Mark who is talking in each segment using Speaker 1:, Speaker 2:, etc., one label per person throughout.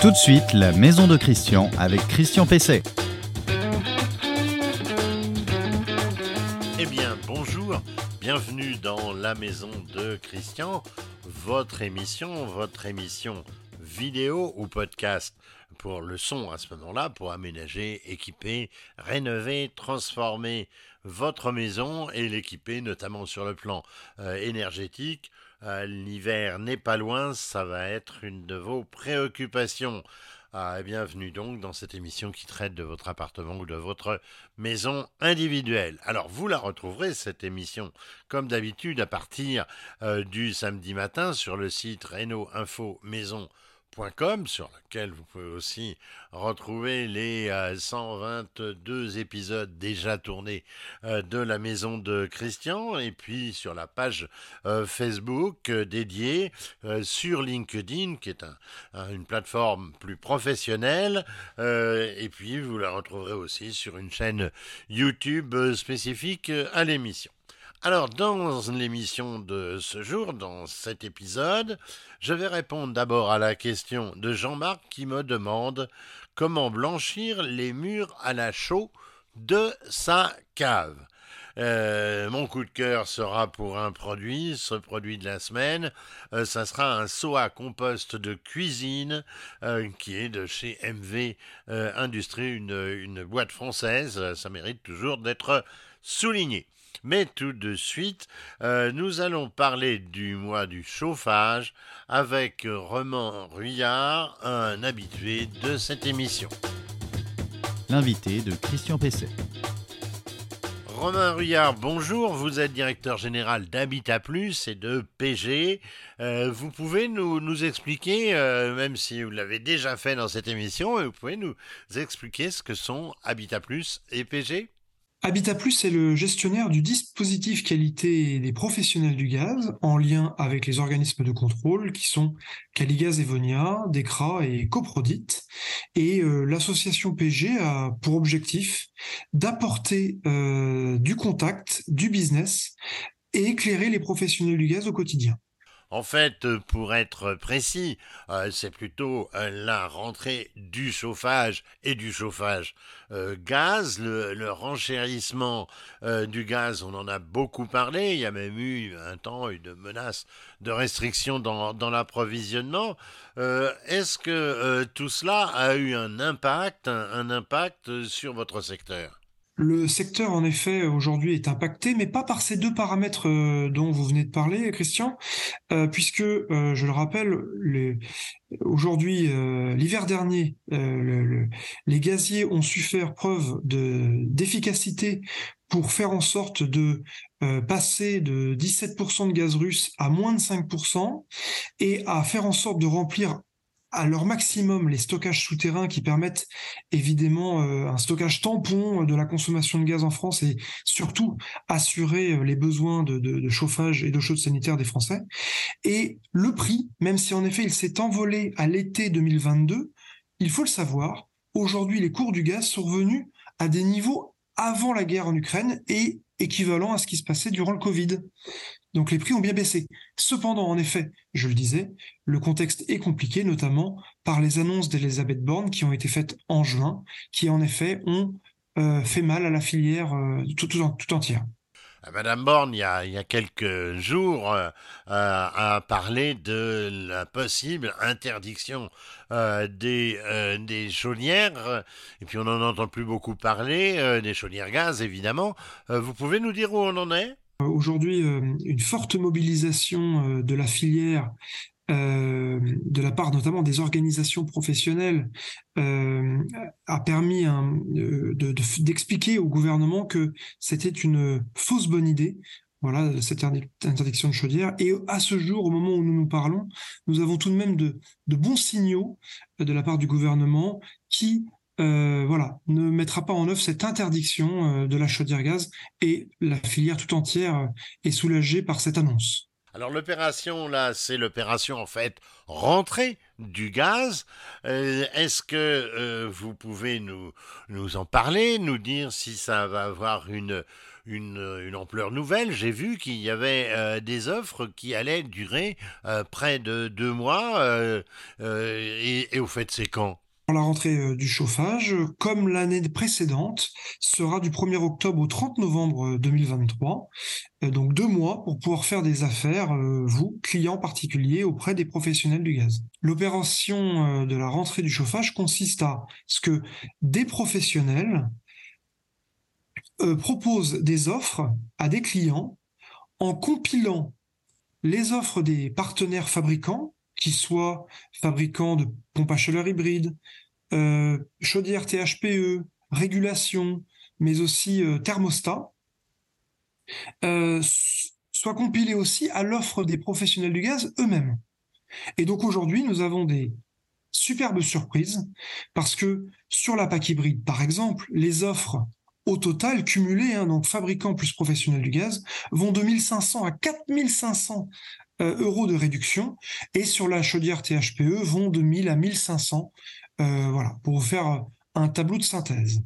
Speaker 1: Tout de suite, la maison de Christian avec Christian Pesset.
Speaker 2: Eh bien, bonjour, bienvenue dans la maison de Christian, votre émission, votre émission vidéo ou podcast pour le son à ce moment-là, pour aménager, équiper, rénover, transformer votre maison et l'équiper notamment sur le plan euh, énergétique. Euh, l'hiver n'est pas loin, ça va être une de vos préoccupations. Ah, bienvenue donc dans cette émission qui traite de votre appartement ou de votre maison individuelle. Alors vous la retrouverez, cette émission, comme d'habitude, à partir euh, du samedi matin sur le site Reno Info Maison sur lequel vous pouvez aussi retrouver les 122 euh, épisodes déjà tournés euh, de la maison de Christian et puis sur la page euh, Facebook dédiée sur LinkedIn qui est une plateforme plus professionnelle et puis vous la retrouverez aussi sur une chaîne YouTube spécifique à l'émission. Alors, dans l'émission de ce jour, dans cet épisode, je vais répondre d'abord à la question de Jean-Marc qui me demande comment blanchir les murs à la chaux de sa cave. Euh, mon coup de cœur sera pour un produit, ce produit de la semaine, euh, ça sera un seau compost de cuisine euh, qui est de chez MV Industrie, une boîte française, ça mérite toujours d'être souligné. Mais tout de suite, euh, nous allons parler du mois du chauffage avec Roman Ruyard, un habitué de cette émission.
Speaker 1: L'invité de Christian Pesset.
Speaker 2: Romain Ruyard, bonjour. Vous êtes directeur général d'Habitat Plus et de PG. Euh, vous pouvez nous, nous expliquer, euh, même si vous l'avez déjà fait dans cette émission, vous pouvez nous expliquer ce que sont Habitat Plus et PG
Speaker 3: Habitat Plus est le gestionnaire du dispositif qualité des professionnels du gaz en lien avec les organismes de contrôle qui sont Caligaz Evonia, DECRA et Coprodit. Et euh, l'association PG a pour objectif d'apporter euh, du contact, du business et éclairer les professionnels du gaz au quotidien.
Speaker 2: En fait, euh, pour être précis, euh, c'est plutôt euh, la rentrée du chauffage et du chauffage gaz, le, renchérissement du gaz, on en a beaucoup parlé, il y a même eu un temps une menace de restriction dans, l'approvisionnement. Est-ce que tout cela a eu un impact, un impact sur votre secteur?
Speaker 3: Le secteur, en effet, aujourd'hui est impacté, mais pas par ces deux paramètres euh, dont vous venez de parler, Christian, euh, puisque, euh, je le rappelle, aujourd'hui, l'hiver dernier, les gaziers ont su faire preuve d'efficacité pour faire en sorte de passer de 17% de gaz russe à moins de 5% et à faire en sorte de remplir à leur maximum les stockages souterrains qui permettent évidemment euh, un stockage tampon de la consommation de gaz en France et surtout assurer euh, les besoins de, chauffage et d'eau chaude sanitaire des Français. Et le prix, même si en effet il s'est envolé à l'été 2022, il faut le savoir, aujourd'hui les cours du gaz sont revenus à des niveaux avant la guerre en Ukraine et équivalent à ce qui se passait durant le Covid. Donc les prix ont bien baissé. Cependant, en effet, je le disais, le contexte est compliqué, notamment par les annonces d'Elisabeth Borne qui ont été faites en juin, qui en effet ont euh, fait mal à la filière euh, tout, entière.
Speaker 2: Euh, Madame Borne, il y a, quelques jours, a parlé de la possible interdiction des, des chaudières, et puis on n'en entend plus beaucoup parler, des chaudières gaz évidemment. vous pouvez nous dire où on en est?
Speaker 3: Aujourd'hui, euh, une forte mobilisation euh, de la filière euh, de la part notamment des organisations professionnelles a permis d'expliquer au gouvernement que c'était une fausse bonne idée. Voilà, cette interdiction de chaudière. Et à ce jour, au moment où nous nous parlons, nous avons tout de même de bons signaux de la part du gouvernement qui euh, voilà, ne mettra pas en œuvre cette interdiction euh, de la chaudière gaz et la filière tout entière euh, est soulagée par cette annonce.
Speaker 2: Alors l'opération là, c'est l'opération en fait rentrée du gaz. Est-ce que vous pouvez nous, nous en parler, nous dire si ça va avoir une, une, ampleur nouvelle? J'ai vu qu'il y avait des offres qui allaient durer près de deux mois. Et, et, au fait, c'est quand?
Speaker 3: La rentrée euh, du chauffage, comme l'année précédente, sera du 1er octobre au 30 novembre 2023. Euh, donc deux mois pour pouvoir faire des affaires, euh, vous, clients particuliers, auprès des professionnels du gaz. L'opération de la rentrée du chauffage consiste à ce que des professionnels proposent des offres à des clients en compilant les offres des partenaires fabricants qui soient fabricants de pompes à chaleur hybride, euh, chaudières THPE, régulation, mais aussi euh, thermostat, euh, soient compilés aussi à l'offre des professionnels du gaz eux-mêmes. Et donc aujourd'hui, nous avons des superbes surprises parce que sur la PAC hybride, par exemple, les offres au total cumulées, hein, donc fabricants plus professionnels du gaz, vont de 1500 à 4500 euh, euros de réduction et sur la chaudière THPE vont de 1000 à 1500 euh, voilà, pour faire un tableau de synthèse.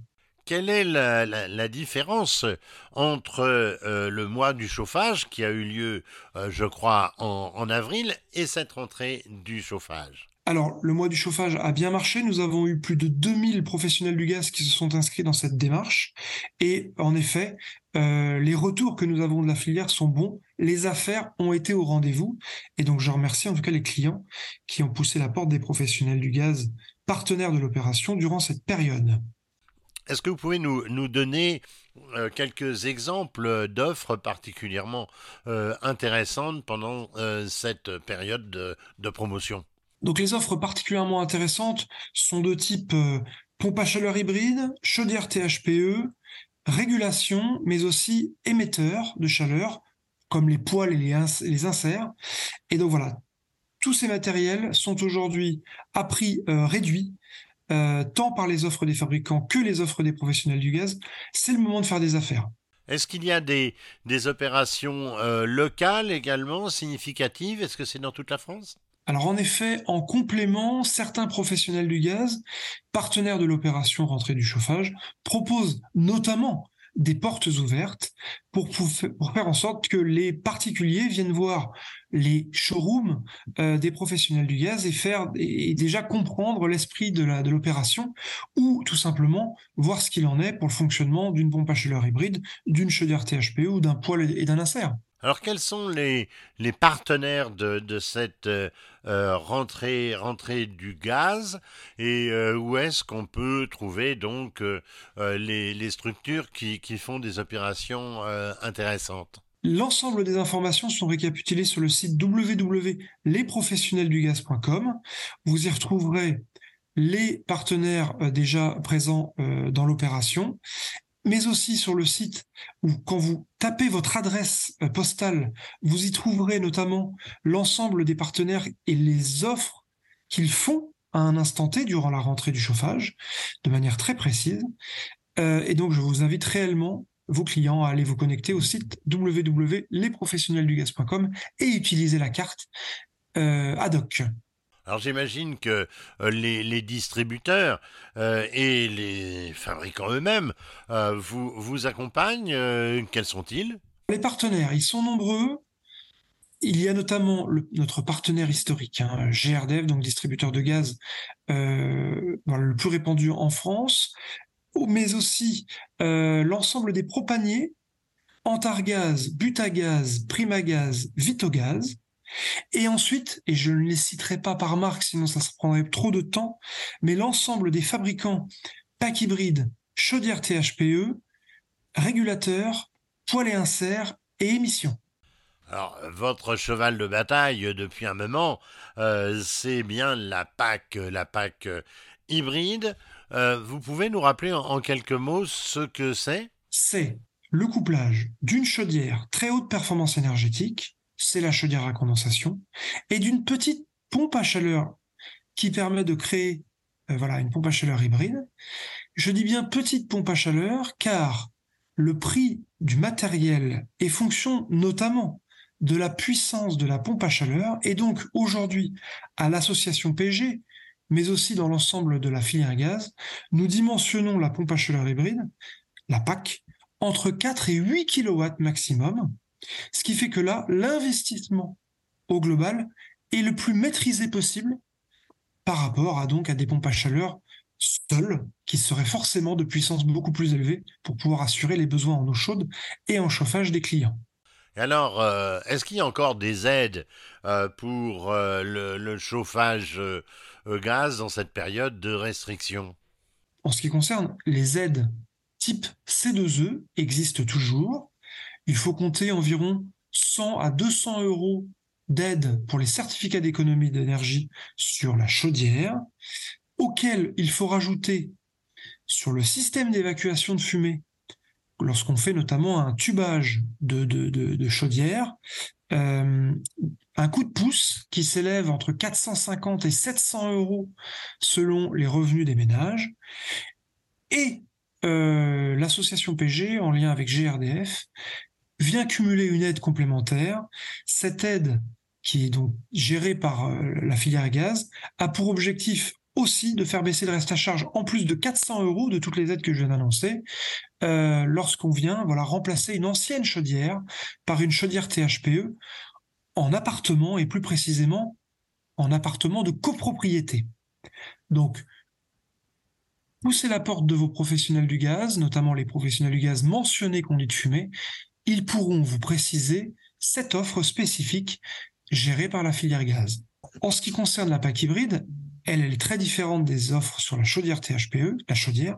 Speaker 2: Quelle est la, différence entre euh, le mois du chauffage qui a eu lieu, je crois, en, avril et cette rentrée du chauffage?
Speaker 3: Alors, le mois du chauffage a bien marché. Nous avons eu plus de 2000 professionnels du gaz qui se sont inscrits dans cette démarche. Et en effet, les retours que nous avons de la filière sont bons les affaires ont été au rendez-vous. Et donc, je remercie en tout cas les clients qui ont poussé la porte des professionnels du gaz, partenaires de l'opération, durant cette période.
Speaker 2: Est-ce que vous pouvez nous, donner euh, quelques exemples d'offres particulièrement euh, intéressantes pendant euh, cette période de, promotion?
Speaker 3: Donc les offres particulièrement intéressantes sont de type pompe à chaleur hybride, chaudière THPE, régulation, mais aussi émetteur de chaleur, comme les poils et les, inserts. Et donc voilà, tous ces matériels sont aujourd'hui à prix euh, réduit, euh, tant par les offres des fabricants que les offres des professionnels du gaz. C'est le moment de faire des affaires.
Speaker 2: Est-ce qu'il y a des, opérations euh, locales également significatives? Est-ce que c'est dans toute la France?
Speaker 3: Alors en effet, en complément, certains professionnels du gaz, partenaires de l'opération rentrée du chauffage, proposent notamment des portes ouvertes pour, faire en sorte que les particuliers viennent voir les showrooms euh, des professionnels du gaz et faire et déjà comprendre l'esprit de l'opération ou tout simplement voir ce qu'il en est pour le fonctionnement d'une pompe à chaleur hybride, d'une chaudière THPE ou d'un poêle et d'un insert.
Speaker 2: Alors quels sont les, partenaires de, cette euh, euh, rentrée, du gaz et euh, où est-ce qu'on peut trouver donc les, structures qui, qui, font des opérations intéressantes?
Speaker 3: L'ensemble des informations sont récapitulées sur le site www.lesprofessionnelsdugaz.com. Vous y retrouverez les partenaires déjà présents dans l'opération mais aussi sur le site où quand vous tapez votre adresse euh, postale, vous y trouverez notamment l'ensemble des partenaires et les offres qu'ils font à un instant T durant la rentrée du chauffage, de manière très précise. Euh, et donc, je vous invite réellement vos clients à aller vous connecter au site www.lesprofessionnelsdugaz.com et utiliser la carte euh, ad hoc.
Speaker 2: Alors j'imagine que euh, les, distributeurs euh, et les fabricants eux-mêmes euh, vous, vous accompagnent. quels sont-ils?
Speaker 3: Les partenaires, ils sont nombreux. Il y a notamment notre partenaire historique, hein, GRDF, donc distributeur de gaz le plus répandu en France, mais aussi l'ensemble des propaniers, Antargaz, Butagaz, Primagaz, Vitogaz, et ensuite, et je ne les citerai pas par marque, sinon ça se prendrait trop de temps, mais l'ensemble des fabricants pack hybride, chaudière THPE, régulateurs, poêle et insert et émissions.
Speaker 2: Alors, votre cheval de bataille depuis un moment, euh, c'est bien la PAC, la PAC euh, hybride. Euh, vous pouvez nous rappeler en quelques mots ce que c'est?
Speaker 3: C'est le couplage d'une chaudière très haute performance énergétique c'est la chaudière à condensation, et d'une petite pompe à chaleur qui permet de créer euh, voilà, une pompe à chaleur hybride. Je dis bien petite pompe à chaleur car le prix du matériel est fonction notamment de la puissance de la pompe à chaleur et donc aujourd'hui à l'association PG mais aussi dans l'ensemble de la filière gaz, nous dimensionnons la pompe à chaleur hybride, la PAC, entre 4 et 8 kW maximum, ce qui fait que là, l'investissement au global est le plus maîtrisé possible par rapport à donc à des pompes à chaleur seules qui seraient forcément de puissance beaucoup plus élevée pour pouvoir assurer les besoins en eau chaude et en chauffage des clients.
Speaker 2: Alors, euh, est-ce qu'il y a encore des aides euh, pour euh, le, chauffage gaz dans cette période de restriction?
Speaker 3: En ce qui concerne les aides type C2E existent toujours. Il faut compter environ 100 à 200 euros d'aide pour les certificats d'économie d'énergie sur la chaudière, auquel il faut rajouter sur le système d'évacuation de fumée, lorsqu'on fait notamment un tubage de, chaudière, euh, un coup de pouce qui s'élève entre 450 et 700 euros selon les revenus des ménages, et euh, l'association PG, en lien avec GRDF, vient cumuler une aide complémentaire. Cette aide, qui est donc gérée par euh, la filière gaz, a pour objectif aussi de faire baisser le reste à charge en plus de 400 euros de toutes les aides que je viens d'annoncer, euh, lorsqu'on vient voilà remplacer une ancienne chaudière par une chaudière THPE en appartement et plus précisément en appartement de copropriété. Donc poussez la porte de vos professionnels du gaz, notamment les professionnels du gaz mentionnés conduits de fumée, ils pourront vous préciser cette offre spécifique gérée par la filière gaz. En ce qui concerne la PAC hybride, elle, est très différente des offres sur la chaudière THPE, la chaudière.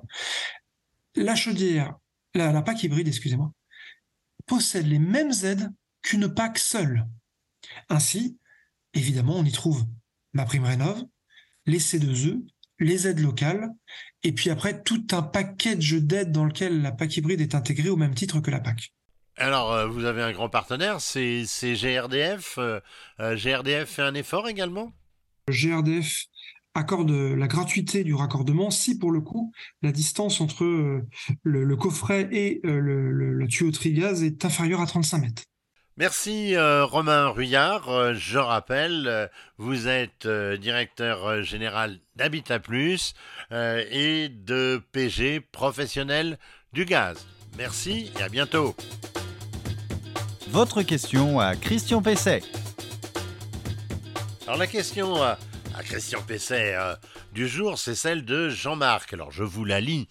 Speaker 3: La PAC hybride, excusez-moi, possède les mêmes aides qu'une PAC seule. Ainsi, évidemment, on y trouve ma prime rénov, les C2E, les aides locales, et puis après tout un package d'aides dans lequel la PAC hybride est intégrée au même titre que la PAC.
Speaker 2: Alors, euh, vous avez un grand partenaire, c'est GRDF. Euh, euh, GRDF fait un effort également?
Speaker 3: GRDF accorde la gratuité du raccordement si pour le coup la distance entre le, coffret et le, le tuyauterie gaz est inférieure à 35 mètres.
Speaker 2: Merci euh, Romain Ruyard. Euh, je rappelle, euh, vous êtes directeur général d'Habitat Plus et de PG professionnel du gaz. Merci et à bientôt.
Speaker 1: Votre question à Christian Pesset.
Speaker 2: Alors la question Christian Pesset du jour, c'est celle de Jean-Marc. Alors je vous la lis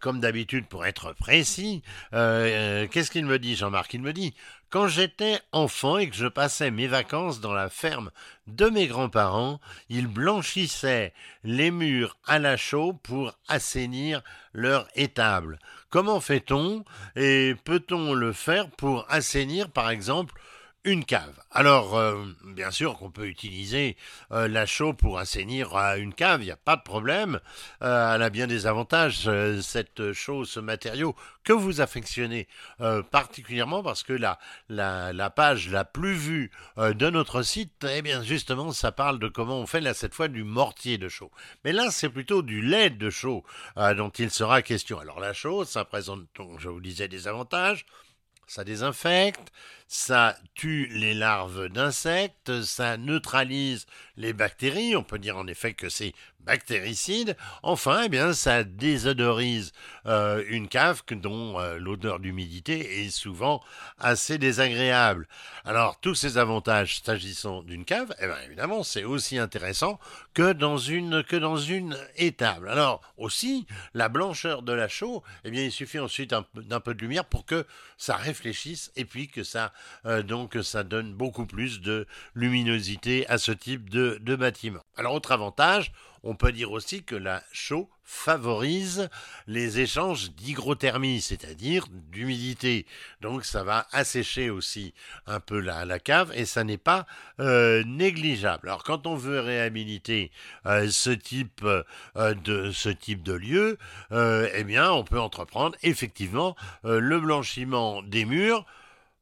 Speaker 2: comme d'habitude pour être précis. Qu'est-ce qu'il me dit Jean-Marc? Il me dit quand j'étais enfant et que je passais mes vacances dans la ferme de mes grands-parents, ils blanchissaient les murs à la chaux pour assainir leur étable. Comment fait-on et peut-on le faire pour assainir par exemple une cave. Alors, euh, bien sûr qu'on peut utiliser euh, la chaux pour assainir euh, une cave, il n'y a pas de problème. elle a bien des avantages, cette chaux, ce matériau que vous affectionnez particulièrement parce que la, page la plus vue de notre site, eh bien justement, ça parle de comment on fait là cette fois du mortier de chaux. Mais là, c'est plutôt du lait de chaux dont il sera question. Alors la chaux, ça présente, je vous disais, des avantages ça désinfecte, ça tue les larves d'insectes, ça neutralise les bactéries, on peut dire en effet que c'est bactéricide. Enfin, eh bien, ça désodorise euh, une cave dont euh, l'odeur d'humidité est souvent assez désagréable. Alors, tous ces avantages s'agissant d'une cave, eh bien, évidemment, c'est aussi intéressant que dans une étable. Alors, aussi, la blancheur de la chaux, eh bien, il suffit ensuite d'un peu de lumière pour que ça réfléchisse et puis que ça euh, donc ça donne beaucoup plus de luminosité à ce type de bâtiment. Alors, autre avantage, on peut dire aussi que la chaux favorise les échanges d'hygrothermie, c'est-à-dire d'humidité. Donc ça va assécher aussi un peu la, cave et ça n'est pas euh, négligeable. Alors quand on veut réhabiliter euh, ce type euh, de ce type de lieu, eh bien on peut entreprendre effectivement le blanchiment des murs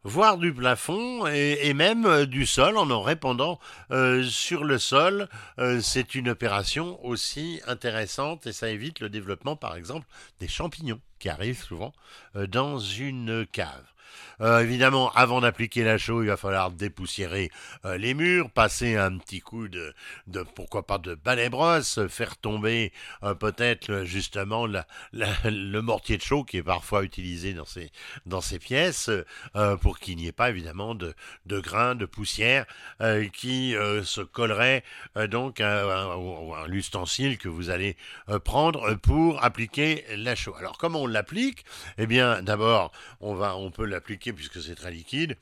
Speaker 2: voire du plafond et, même euh, du sol en en répandant euh, sur le sol. Euh, c'est une opération aussi intéressante et ça évite le développement par exemple des champignons qui arrivent souvent dans une cave. Euh, évidemment, avant d'appliquer la chaux, il va falloir dépoussiérer euh, les murs, passer un petit coup de, pourquoi pas de balai brosse, faire tomber euh, peut-être justement le mortier de chaux qui est parfois utilisé dans ces, pièces pour qu'il n'y ait pas évidemment de, grains, de poussière qui se collerait donc à, l'ustensile que vous allez prendre pour appliquer la chaux. Alors comment on l'applique? Eh bien d'abord on va on peut l'appliquer puisque c'est très liquide.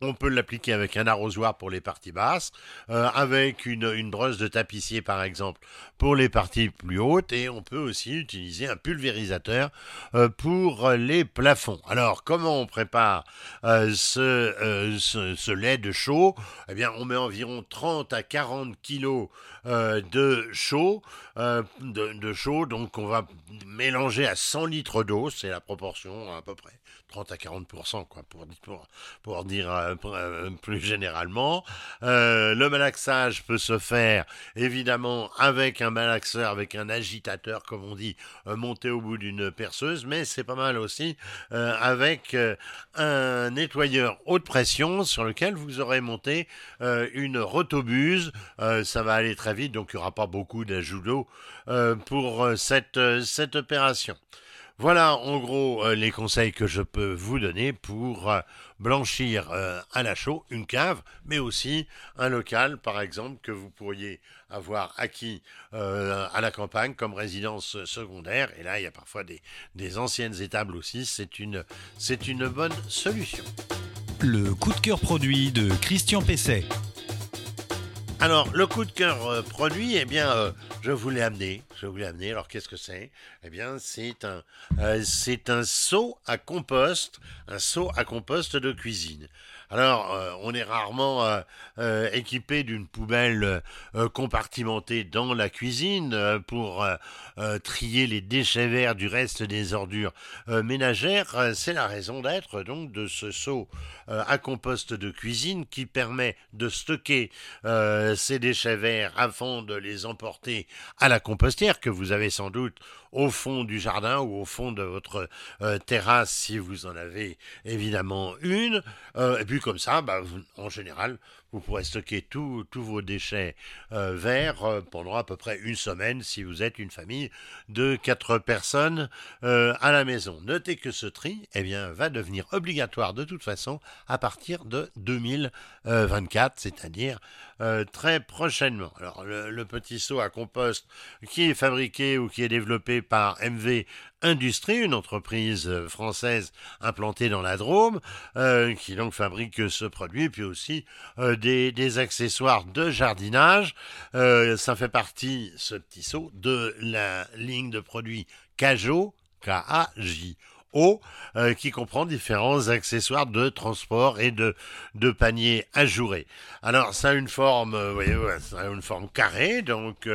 Speaker 2: On peut l'appliquer avec un arrosoir pour les parties basses, euh, avec une, brosse de tapissier par exemple pour les parties plus hautes, et on peut aussi utiliser un pulvérisateur euh, pour les plafonds. Alors comment on prépare euh, ce, lait de chaud? Eh bien on met environ 30 à 40 kilos de chaud, de, donc on va mélanger à 100 litres d'eau, c'est la proportion à peu près. 30 à 40%, quoi, pour, pour, pour dire euh, euh, plus généralement. Euh, le malaxage peut se faire évidemment avec un malaxeur, avec un agitateur, comme on dit, monté au bout d'une perceuse, mais c'est pas mal aussi avec un nettoyeur haute pression sur lequel vous aurez monté une rotobuse. ça va aller très vite, donc il n'y aura pas beaucoup d'ajout d'eau pour cette, cette opération. Voilà en gros euh, les conseils que je peux vous donner pour euh, blanchir euh, à la chaux une cave, mais aussi un local par exemple que vous pourriez avoir acquis à la campagne comme résidence secondaire. Et là, il y a parfois des, des anciennes étables aussi. C'est une, c'est une bonne solution.
Speaker 1: Le coup de cœur produit de Christian Pesset.
Speaker 2: Alors, le coup de cœur produit, eh bien, je vous l'ai amené. Je vous l'ai. Alors, qu'est-ce que c'est? Eh bien, c'est un, euh, c'est un seau à compost, un seau à compost de cuisine. Alors, euh, on est rarement euh, euh, équipé d'une poubelle compartimentée dans la cuisine pour trier les déchets verts du reste des ordures ménagères. C'est la raison d'être donc de ce seau à compost de cuisine qui permet de stocker ces déchets verts afin de les emporter à la compostière que vous avez sans doute au fond du jardin ou au fond de votre euh, terrasse si vous en avez évidemment une. Euh, et puis comme ça, bah, en général, vous pourrez stocker tous vos déchets euh, verts pendant à peu près une semaine si vous êtes une famille de quatre personnes à la maison. Notez que ce tri eh bien, va devenir obligatoire de toute façon à partir de 2024, c'est-à-dire très prochainement. Alors le, le, petit seau à compost qui est fabriqué ou qui est développé par MV Industrie, une entreprise euh, française implantée dans la Drôme, euh, qui donc fabrique ce produit, puis aussi euh, des, accessoires de jardinage. ça fait partie, ce petit seau, de la ligne de produits Cajo, K-A-J. O, qui comprend différents accessoires de transport et de, de paniers ajourés. Alors, ça a une forme, voyez, ça a une forme carrée, donc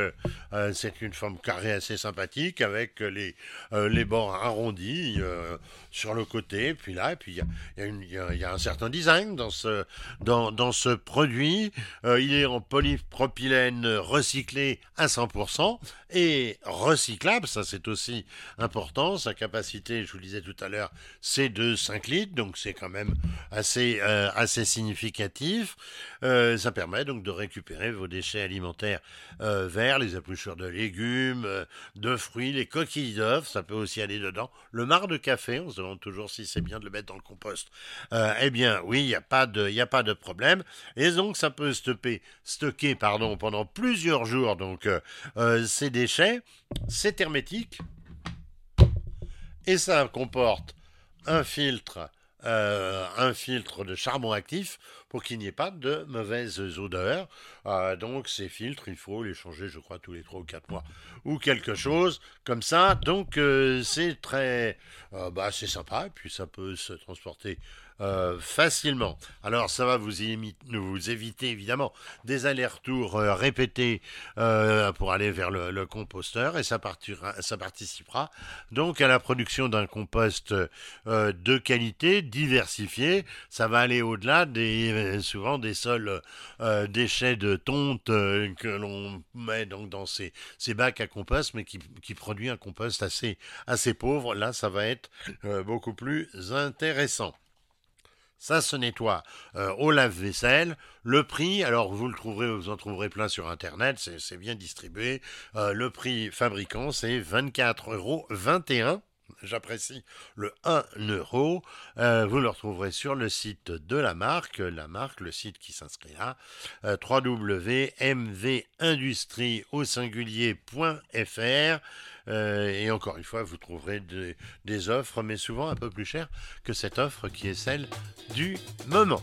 Speaker 2: euh, c'est une forme carrée assez sympathique avec les, euh, les bords arrondis euh, sur le côté. Puis là, et puis il y, a, un certain design dans ce, dans ce produit. il est en polypropylène recyclé à 100% et recyclable. Ça, c'est aussi important. Sa capacité, je vous le disais tout à l'heure, c'est de 5 litres. Donc, c'est quand même assez, assez significatif. ça permet donc de récupérer vos déchets alimentaires verts, les épluchures de légumes, euh, de fruits, les coquilles d'œufs, ça peut aussi aller dedans. Le marc de café, on se demande toujours si c'est bien de le mettre dans le compost. Euh, eh bien, oui, il n'y a, pas de, problème. Et donc, ça peut stocker pendant plusieurs jours donc, euh, ces déchets. C'est hermétique. Et ça comporte un filtre euh, de charbon actif pour qu'il n'y ait pas de mauvaises odeurs. Euh, donc ces filtres, il faut les changer, je crois, tous les 3 ou 4 mois ou quelque chose comme ça. Donc euh, c'est très, bah, c'est sympa et puis ça peut se transporter euh, facilement. Alors ça va vous, vous éviter évidemment des allers-retours euh, répétés euh, pour aller vers le, composteur et ça, ça, participera donc à la production d'un compost de qualité, diversifié. Ça va aller au-delà des souvent des sols déchets de tonte que l'on met donc dans ces, ces, bacs à compost, mais qui, produit un compost assez, assez pauvre. Là, ça va être beaucoup plus intéressant. Ça se nettoie euh, au lave-vaisselle. Le prix, alors vous le trouverez, vous en trouverez plein sur Internet, c'est bien distribué. Euh, le prix fabricant, c'est 24,21 euros. J'apprécie le 1 euro. Euh, vous le retrouverez sur le site de la marque, la marque, le site qui s'inscrit là, www.mvindustrie au singulier.fr. Euh, et encore une fois, vous trouverez des offres, mais souvent un peu plus chères que cette offre qui est celle du moment.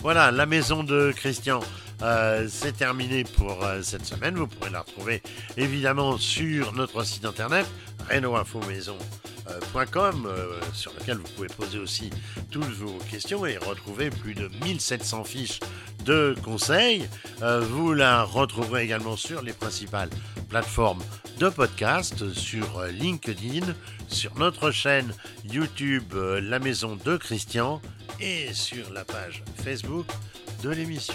Speaker 2: Voilà, la maison de Christian. Euh, c'est terminé pour euh, cette semaine. Vous pourrez la retrouver évidemment sur notre site internet renoinfomaison.com sur lequel vous pouvez poser aussi toutes vos questions et retrouver plus de 1700 fiches de conseils. Euh, vous la retrouverez également sur les principales plateformes de podcast, sur euh, LinkedIn, sur notre chaîne YouTube euh, La Maison de Christian et sur la page Facebook de l'émission.